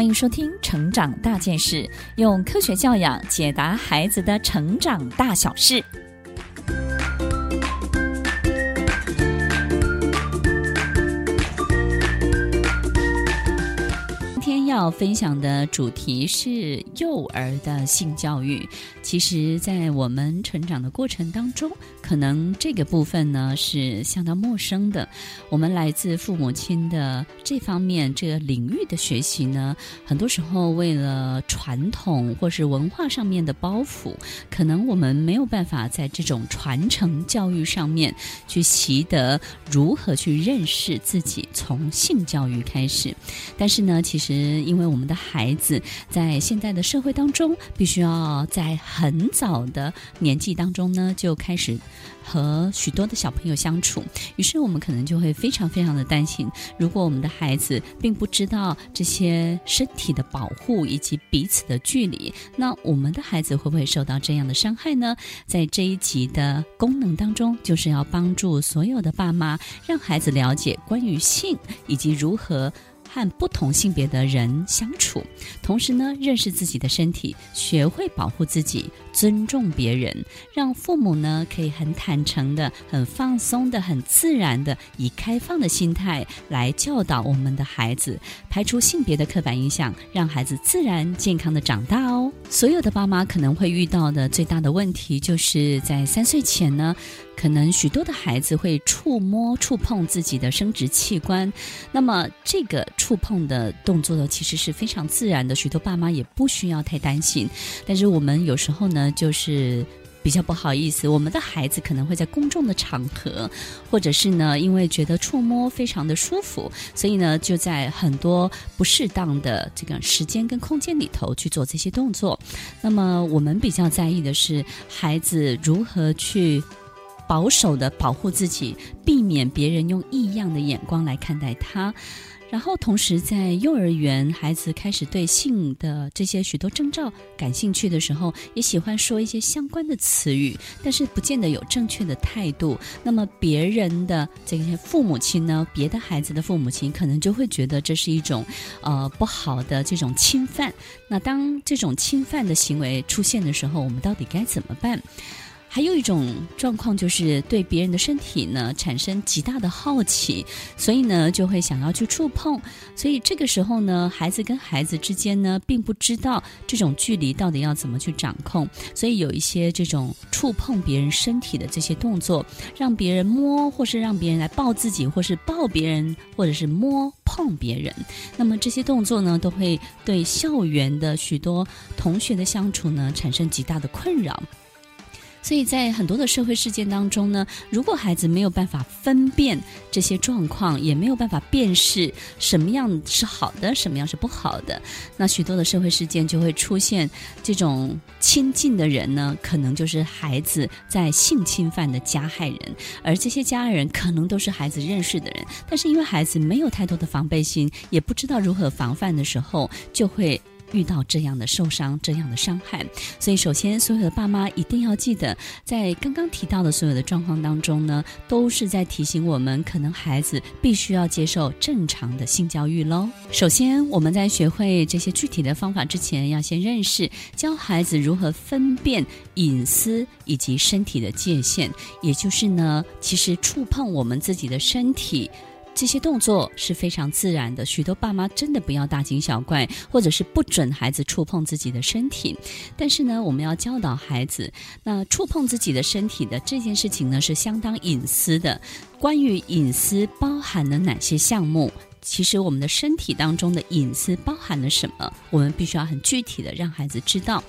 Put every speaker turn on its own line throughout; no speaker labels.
欢迎收听《成长大件事》，用科学教养解答孩子的成长大小事。今天要分享的主题是幼儿的性教育。其实，在我们成长的过程当中，可能这个部分呢是相当陌生的。我们来自父母亲的这方面这个领域的学习呢，很多时候为了传统或是文化上面的包袱，可能我们没有办法在这种传承教育上面去习得如何去认识自己，从性教育开始。但是呢，其实。因为我们的孩子在现代的社会当中，必须要在很早的年纪当中呢，就开始和许多的小朋友相处，于是我们可能就会非常非常的担心，如果我们的孩子并不知道这些身体的保护以及彼此的距离，那我们的孩子会不会受到这样的伤害呢？在这一集的功能当中，就是要帮助所有的爸妈，让孩子了解关于性以及如何。和不同性别的人相处，同时呢，认识自己的身体，学会保护自己，尊重别人，让父母呢可以很坦诚的、很放松的、很自然的，以开放的心态来教导我们的孩子，排除性别的刻板印象，让孩子自然健康的长大哦。所有的爸妈可能会遇到的最大的问题，就是在三岁前呢。可能许多的孩子会触摸、触碰自己的生殖器官，那么这个触碰的动作呢，其实是非常自然的，许多爸妈也不需要太担心。但是我们有时候呢，就是比较不好意思，我们的孩子可能会在公众的场合，或者是呢，因为觉得触摸非常的舒服，所以呢，就在很多不适当的这个时间跟空间里头去做这些动作。那么我们比较在意的是孩子如何去。保守的保护自己，避免别人用异样的眼光来看待他。然后，同时在幼儿园，孩子开始对性的这些许多征兆感兴趣的时候，也喜欢说一些相关的词语，但是不见得有正确的态度。那么，别人的这些父母亲呢，别的孩子的父母亲可能就会觉得这是一种呃不好的这种侵犯。那当这种侵犯的行为出现的时候，我们到底该怎么办？还有一种状况就是对别人的身体呢产生极大的好奇，所以呢就会想要去触碰。所以这个时候呢，孩子跟孩子之间呢并不知道这种距离到底要怎么去掌控，所以有一些这种触碰别人身体的这些动作，让别人摸，或是让别人来抱自己，或是抱别人，或者是摸碰别人。那么这些动作呢，都会对校园的许多同学的相处呢产生极大的困扰。所以在很多的社会事件当中呢，如果孩子没有办法分辨这些状况，也没有办法辨识什么样是好的，什么样是不好的，那许多的社会事件就会出现这种亲近的人呢，可能就是孩子在性侵犯的加害人，而这些加害人可能都是孩子认识的人，但是因为孩子没有太多的防备心，也不知道如何防范的时候，就会。遇到这样的受伤、这样的伤害，所以首先，所有的爸妈一定要记得，在刚刚提到的所有的状况当中呢，都是在提醒我们，可能孩子必须要接受正常的性教育喽。首先，我们在学会这些具体的方法之前，要先认识，教孩子如何分辨隐私以及身体的界限，也就是呢，其实触碰我们自己的身体。这些动作是非常自然的，许多爸妈真的不要大惊小怪，或者是不准孩子触碰自己的身体。但是呢，我们要教导孩子，那触碰自己的身体的这件事情呢，是相当隐私的。关于隐私包含了哪些项目？其实我们的身体当中的隐私包含了什么？我们必须要很具体的让孩子知道。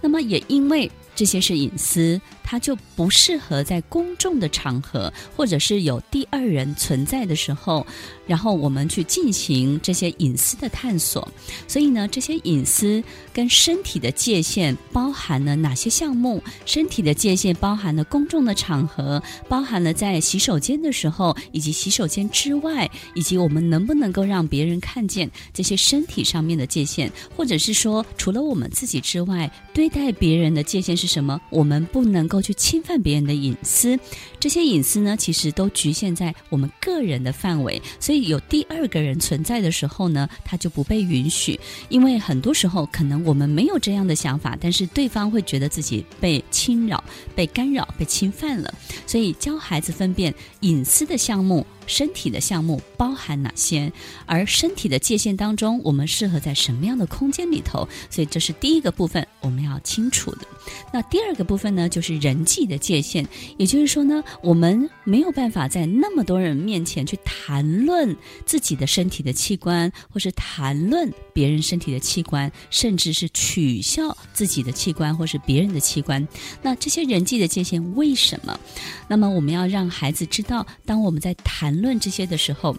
那么也因为这些是隐私。它就不适合在公众的场合，或者是有第二人存在的时候，然后我们去进行这些隐私的探索。所以呢，这些隐私跟身体的界限包含了哪些项目？身体的界限包含了公众的场合，包含了在洗手间的时候，以及洗手间之外，以及我们能不能够让别人看见这些身体上面的界限，或者是说，除了我们自己之外，对待别人的界限是什么？我们不能够去侵犯别人的隐私。这些隐私呢，其实都局限在我们个人的范围。所以有第二个人存在的时候呢，他就不被允许。因为很多时候可能我们没有这样的想法，但是对方会觉得自己被侵扰、被干扰、被侵犯了。所以教孩子分辨隐私的项目。身体的项目包含哪些？而身体的界限当中，我们适合在什么样的空间里头？所以这是第一个部分，我们要清楚的。那第二个部分呢，就是人际的界限。也就是说呢，我们没有办法在那么多人面前去谈论自己的身体的器官，或是谈论别人身体的器官，甚至是取笑自己的器官或是别人的器官。那这些人际的界限为什么？那么我们要让孩子知道，当我们在谈论这些的时候，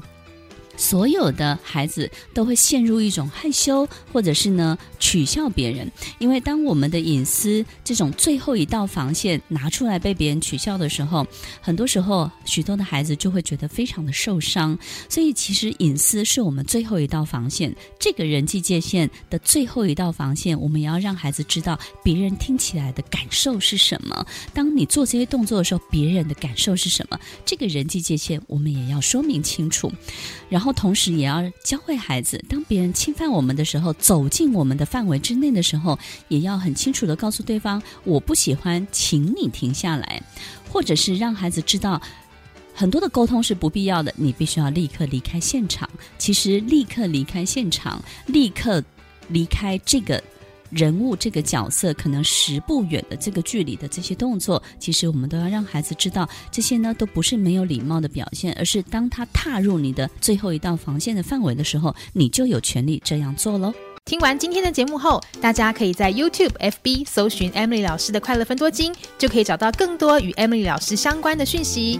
所有的孩子都会陷入一种害羞，或者是呢取笑别人。因为当我们的隐私这种最后一道防线拿出来被别人取笑的时候，很多时候许多的孩子就会觉得非常的受伤。所以其实隐私是我们最后一道防线，这个人际界限的最后一道防线，我们也要让孩子知道别人听起来的感受是什么。当你做这些动作的时候，别人的感受是什么？这个人际界限我们也要说明清楚，然后。同时，也要教会孩子，当别人侵犯我们的时候，走进我们的范围之内的时候，也要很清楚的告诉对方：“我不喜欢，请你停下来。”或者是让孩子知道，很多的沟通是不必要的，你必须要立刻离开现场。其实，立刻离开现场，立刻离开这个。人物这个角色可能十步远的这个距离的这些动作，其实我们都要让孩子知道，这些呢都不是没有礼貌的表现，而是当他踏入你的最后一道防线的范围的时候，你就有权利这样做喽。
听完今天的节目后，大家可以在 YouTube、FB 搜寻 Emily 老师的快乐分多金，就可以找到更多与 Emily 老师相关的讯息。